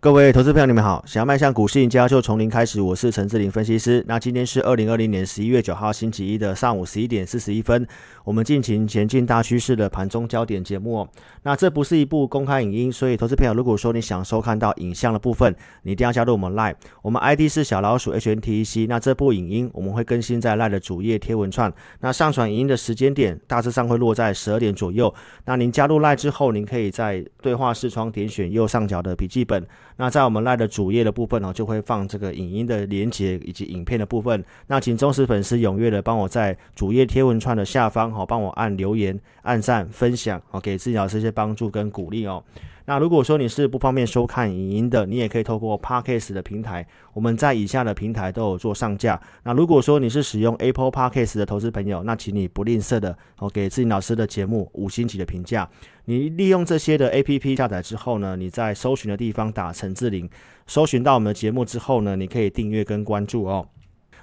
各位投资朋友，你们好！想要迈向股市赢家，就从零开始。我是陈志林分析师。那今天是二零二零年十一月九号星期一的上午十一点四十一分，我们进行前进大趋势的盘中焦点节目。那这不是一部公开影音，所以投资朋友，如果说你想收看到影像的部分，你一定要加入我们 Live。我们 ID 是小老鼠 HNTEC。那这部影音我们会更新在 Live 的主页贴文串。那上传影音的时间点大致上会落在十二点左右。那您加入 Live 之后，您可以在对话视窗点选右上角的笔记本。那在我们赖的主页的部分哦，就会放这个影音的连接以及影片的部分。那请忠实粉丝踊跃的帮我在主页贴文串的下方哈，帮我按留言、按赞、分享哦，给自己老师一些帮助跟鼓励哦。那如果说你是不方便收看影音的，你也可以透过 Podcast 的平台，我们在以下的平台都有做上架。那如果说你是使用 Apple Podcast 的投资朋友，那请你不吝啬的哦，给自己老师的节目五星级的评价。你利用这些的 APP 下载之后呢，你在搜寻的地方打陈志玲，搜寻到我们的节目之后呢，你可以订阅跟关注哦。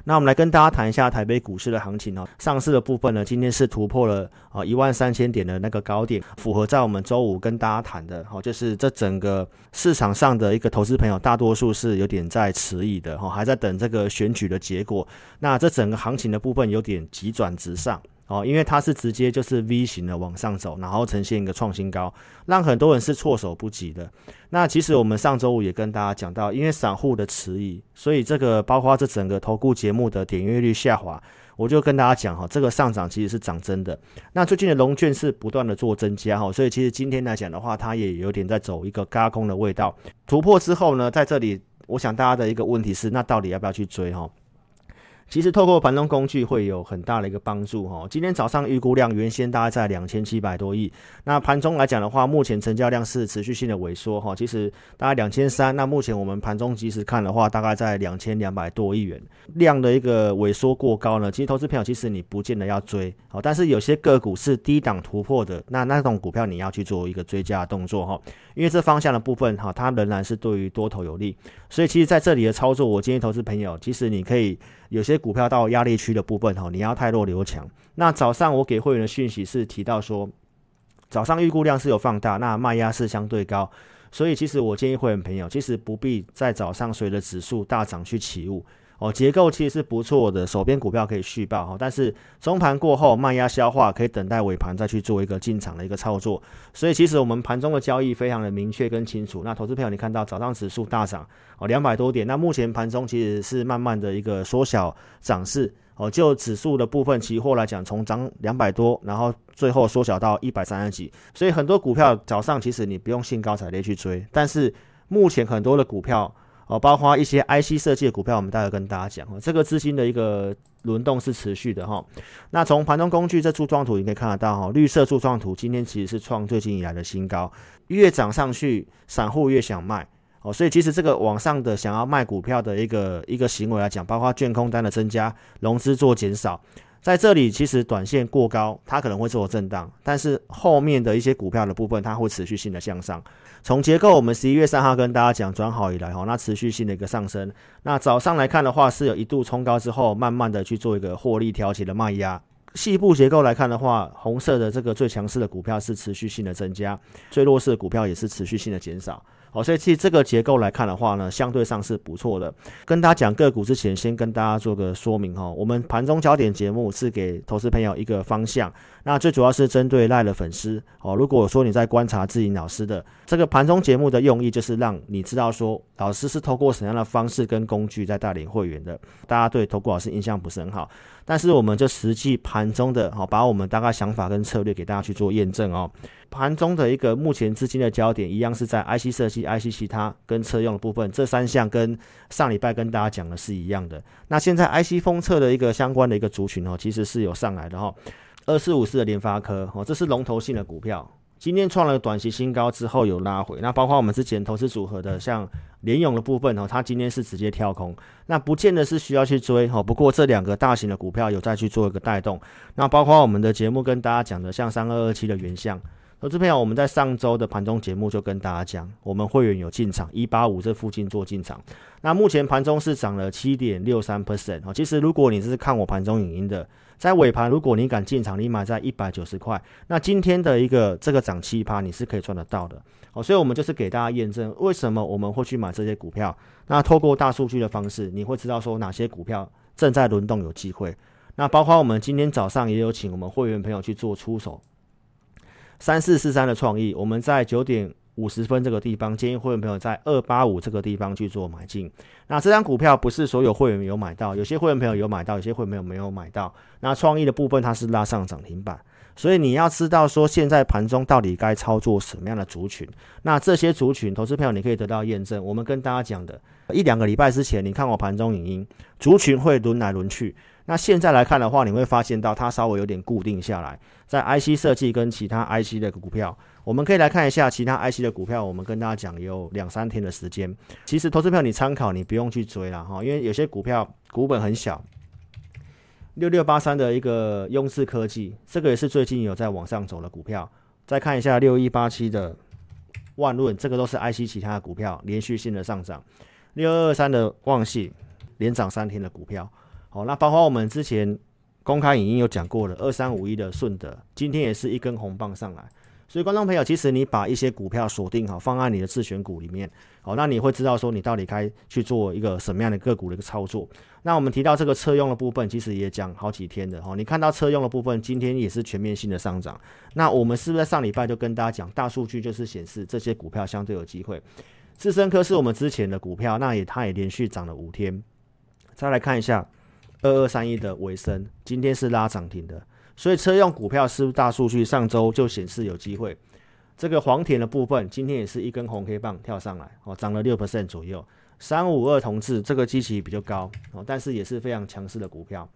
那我们来跟大家谈一下台北股市的行情哦。上市的部分呢，今天是突破了啊一万三千点的那个高点，符合在我们周五跟大家谈的哦，就是这整个市场上的一个投资朋友，大多数是有点在迟疑的哈，还在等这个选举的结果。那这整个行情的部分有点急转直上。哦，因为它是直接就是 V 型的往上走，然后呈现一个创新高，让很多人是措手不及的。那其实我们上周五也跟大家讲到，因为散户的迟疑，所以这个包括这整个投顾节目的点阅率下滑，我就跟大家讲哈，这个上涨其实是涨真的。那最近的龙券是不断的做增加哈，所以其实今天来讲的话，它也有点在走一个嘎空的味道。突破之后呢，在这里，我想大家的一个问题是，那到底要不要去追哈？其实透过盘中工具会有很大的一个帮助哈。今天早上预估量原先大概在两千七百多亿，那盘中来讲的话，目前成交量是持续性的萎缩哈。其实大概两千三，那目前我们盘中即时看的话，大概在两千两百多亿元量的一个萎缩过高呢。其实投资票其实你不见得要追好，但是有些个股是低档突破的，那那种股票你要去做一个追加动作哈。因为这方向的部分哈，它仍然是对于多头有利，所以其实在这里的操作，我建议投资朋友，其实你可以有些股票到压力区的部分哈，你要太弱留强。那早上我给会员的讯息是提到说，早上预估量是有放大，那卖压是相对高，所以其实我建议会员朋友，其实不必在早上随着指数大涨去起雾。哦，结构其实是不错的，手边股票可以续报哈，但是中盘过后卖压消化，可以等待尾盘再去做一个进场的一个操作。所以其实我们盘中的交易非常的明确跟清楚。那投资朋友，你看到早上指数大涨哦，两百多点，那目前盘中其实是慢慢的一个缩小涨势哦。就指数的部分，期货来讲，从涨两百多，然后最后缩小到一百三十几。所以很多股票早上其实你不用兴高采烈去追，但是目前很多的股票。哦，包括一些 IC 设计的股票，我们待会跟大家讲哦，这个资金的一个轮动是持续的哈。那从盘中工具这柱状图，你可以看得到哈，绿色柱状图今天其实是创最近以来的新高，越涨上去，散户越想卖哦，所以其实这个往上的想要卖股票的一个一个行为来讲，包括卷空单的增加，融资做减少。在这里，其实短线过高，它可能会做震荡，但是后面的一些股票的部分，它会持续性的向上。从结构，我们十一月三号跟大家讲转好以来，哈，那持续性的一个上升。那早上来看的话，是有一度冲高之后，慢慢的去做一个获利调节的卖压。细部结构来看的话，红色的这个最强势的股票是持续性的增加，最弱势的股票也是持续性的减少。哦，所以其实这个结构来看的话呢，相对上是不错的。跟大家讲个股之前，先跟大家做个说明哈。我们盘中焦点节目是给投资朋友一个方向，那最主要是针对赖的粉丝哦。如果说你在观察自己老师的这个盘中节目的用意，就是让你知道说老师是透过什么样的方式跟工具在带领会员的。大家对投顾老师印象不是很好，但是我们就实际盘中的哦，把我们大概想法跟策略给大家去做验证哦。盘中的一个目前资金的焦点一样是在 IC 设计、IC 其他跟车用的部分，这三项跟上礼拜跟大家讲的是一样的。那现在 IC 封测的一个相关的一个族群哦，其实是有上来的哈。二四五四的联发科哦，这是龙头性的股票，今天创了短期新高之后有拉回。那包括我们之前投资组合的像联勇的部分哦，它今天是直接跳空，那不见得是需要去追哈。不过这两个大型的股票有再去做一个带动。那包括我们的节目跟大家讲的像三二二七的原相。投资朋友，我们在上周的盘中节目就跟大家讲，我们会员有进场一八五这附近做进场。那目前盘中是涨了七点六三 percent 哦。其实如果你是看我盘中影音的，在尾盘如果你敢进场，你买在一百九十块，那今天的一个这个涨七趴，你是可以赚得到的哦。所以我们就是给大家验证，为什么我们会去买这些股票。那透过大数据的方式，你会知道说哪些股票正在轮动有机会。那包括我们今天早上也有请我们会员朋友去做出手。三四四三的创意，我们在九点五十分这个地方，建议会员朋友在二八五这个地方去做买进。那这张股票不是所有会员有买到，有些会员朋友有买到，有些会员朋友没有买到。那创意的部分它是拉上涨停板，所以你要知道说现在盘中到底该操作什么样的族群。那这些族群投资朋友你可以得到验证。我们跟大家讲的一两个礼拜之前，你看我盘中影音，族群会轮来轮去。那现在来看的话，你会发现到它稍微有点固定下来，在 IC 设计跟其他 IC 的股票，我们可以来看一下其他 IC 的股票。我们跟大家讲有两三天的时间，其实投资票你参考，你不用去追了哈，因为有些股票股本很小。六六八三的一个雍视科技，这个也是最近有在往上走的股票。再看一下六一八七的万润，这个都是 IC 其他的股票连续性的上涨。六二二三的旺信连涨三天的股票。好，那包括我们之前公开影音有讲过的二三五一的顺德，今天也是一根红棒上来。所以观众朋友，其实你把一些股票锁定好，放在你的自选股里面，好，那你会知道说你到底该去做一个什么样的个股的一个操作。那我们提到这个车用的部分，其实也讲好几天的哈。你看到车用的部分，今天也是全面性的上涨。那我们是不是在上礼拜就跟大家讲，大数据就是显示这些股票相对有机会。智深科是我们之前的股票，那也它也连续涨了五天。再来看一下。二二三一的尾声，今天是拉涨停的，所以车用股票是不是大数据？上周就显示有机会。这个黄田的部分，今天也是一根红黑棒跳上来，哦，涨了六%左右。三五二同志这个基期比较高，哦，但是也是非常强势的股票，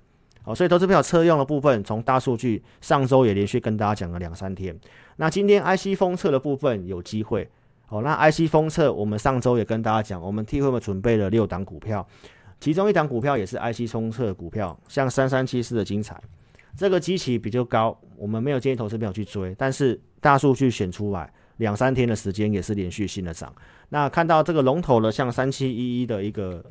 哦，所以投资票车用的部分，从大数据上周也连续跟大家讲了两三天。那今天 IC 封测的部分有机会，哦，那 IC 封测我们上周也跟大家讲，我们替会们准备了六档股票。其中一档股票也是 IC 冲测股票，像三三七四的精彩，这个机器比较高，我们没有建议投资友去追，但是大数据选出来，两三天的时间也是连续性的涨。那看到这个龙头的，像三七一一的一个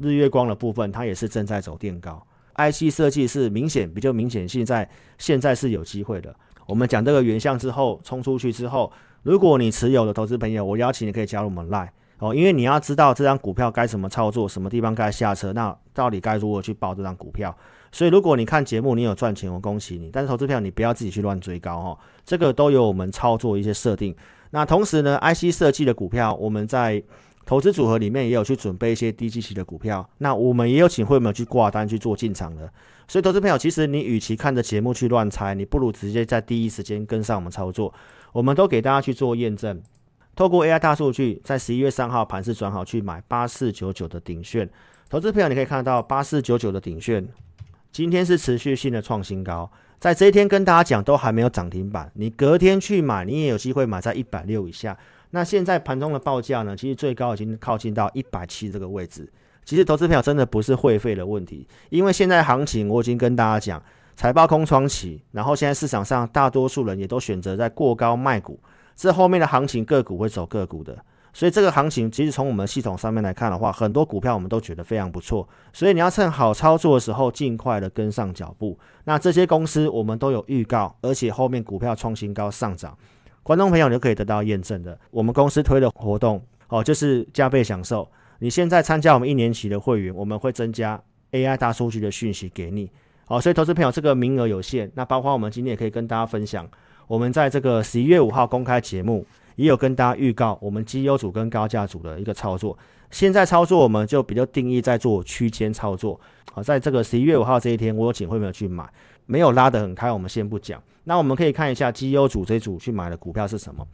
日月光的部分，它也是正在走垫高。IC 设计是明显比较明显性在现在是有机会的。我们讲这个原相之后冲出去之后，如果你持有的投资朋友，我邀请你可以加入我们 Line。哦，因为你要知道这张股票该怎么操作，什么地方该下车，那到底该如何去报这张股票？所以如果你看节目，你有赚钱，我恭喜你。但是投资票你不要自己去乱追高哦，这个都有我们操作一些设定。那同时呢，IC 设计的股票，我们在投资组合里面也有去准备一些低基期的股票。那我们也有请会员去挂单去做进场的。所以投资朋友，其实你与其看着节目去乱猜，你不如直接在第一时间跟上我们操作。我们都给大家去做验证。透过 AI 大数据，在十一月三号盘是转好去买八四九九的顶炫，投资朋友你可以看到八四九九的顶炫，今天是持续性的创新高，在这一天跟大家讲都还没有涨停板，你隔天去买，你也有机会买在一百六以下。那现在盘中的报价呢，其实最高已经靠近到一百七这个位置。其实投资朋友真的不是会费的问题，因为现在行情我已经跟大家讲，财报空窗期，然后现在市场上大多数人也都选择在过高卖股。这后面的行情个股会走个股的，所以这个行情其实从我们系统上面来看的话，很多股票我们都觉得非常不错，所以你要趁好操作的时候尽快的跟上脚步。那这些公司我们都有预告，而且后面股票创新高上涨，观众朋友你就可以得到验证的。我们公司推的活动哦，就是加倍享受。你现在参加我们一年期的会员，我们会增加 AI 大数据的讯息给你。好，所以投资朋友这个名额有限，那包括我们今天也可以跟大家分享。我们在这个十一月五号公开节目，也有跟大家预告我们绩优组跟高价组的一个操作。现在操作我们就比较定义在做区间操作。好，在这个十一月五号这一天，我有请会没有去买，没有拉得很开，我们先不讲。那我们可以看一下绩优组这组去买的股票是什么？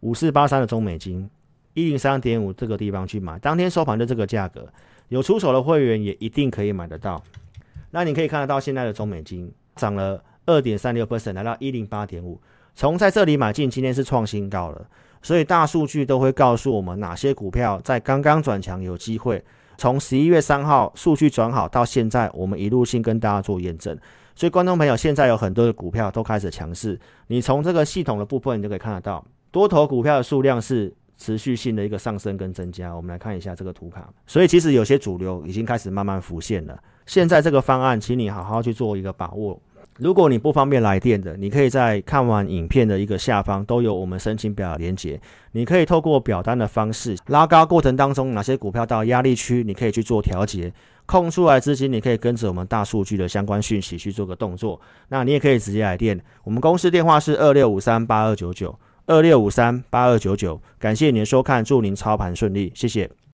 五四八三的中美金，一零三点五这个地方去买，当天收盘的这个价格，有出手的会员也一定可以买得到。那你可以看得到现在的中美金涨了二点三六 percent，来到一零八点五。从在这里买进，今天是创新高了，所以大数据都会告诉我们哪些股票在刚刚转强有机会。从十一月三号数据转好到现在，我们一路性跟大家做验证。所以观众朋友，现在有很多的股票都开始强势，你从这个系统的部分，你就可以看得到，多头股票的数量是持续性的一个上升跟增加。我们来看一下这个图卡，所以其实有些主流已经开始慢慢浮现了。现在这个方案，请你好好去做一个把握。如果你不方便来电的，你可以在看完影片的一个下方都有我们申请表的连接，你可以透过表单的方式拉高过程当中哪些股票到压力区，你可以去做调节，空出来资金，你可以跟着我们大数据的相关讯息去做个动作。那你也可以直接来电，我们公司电话是二六五三八二九九二六五三八二九九。感谢您的收看，祝您操盘顺利，谢谢。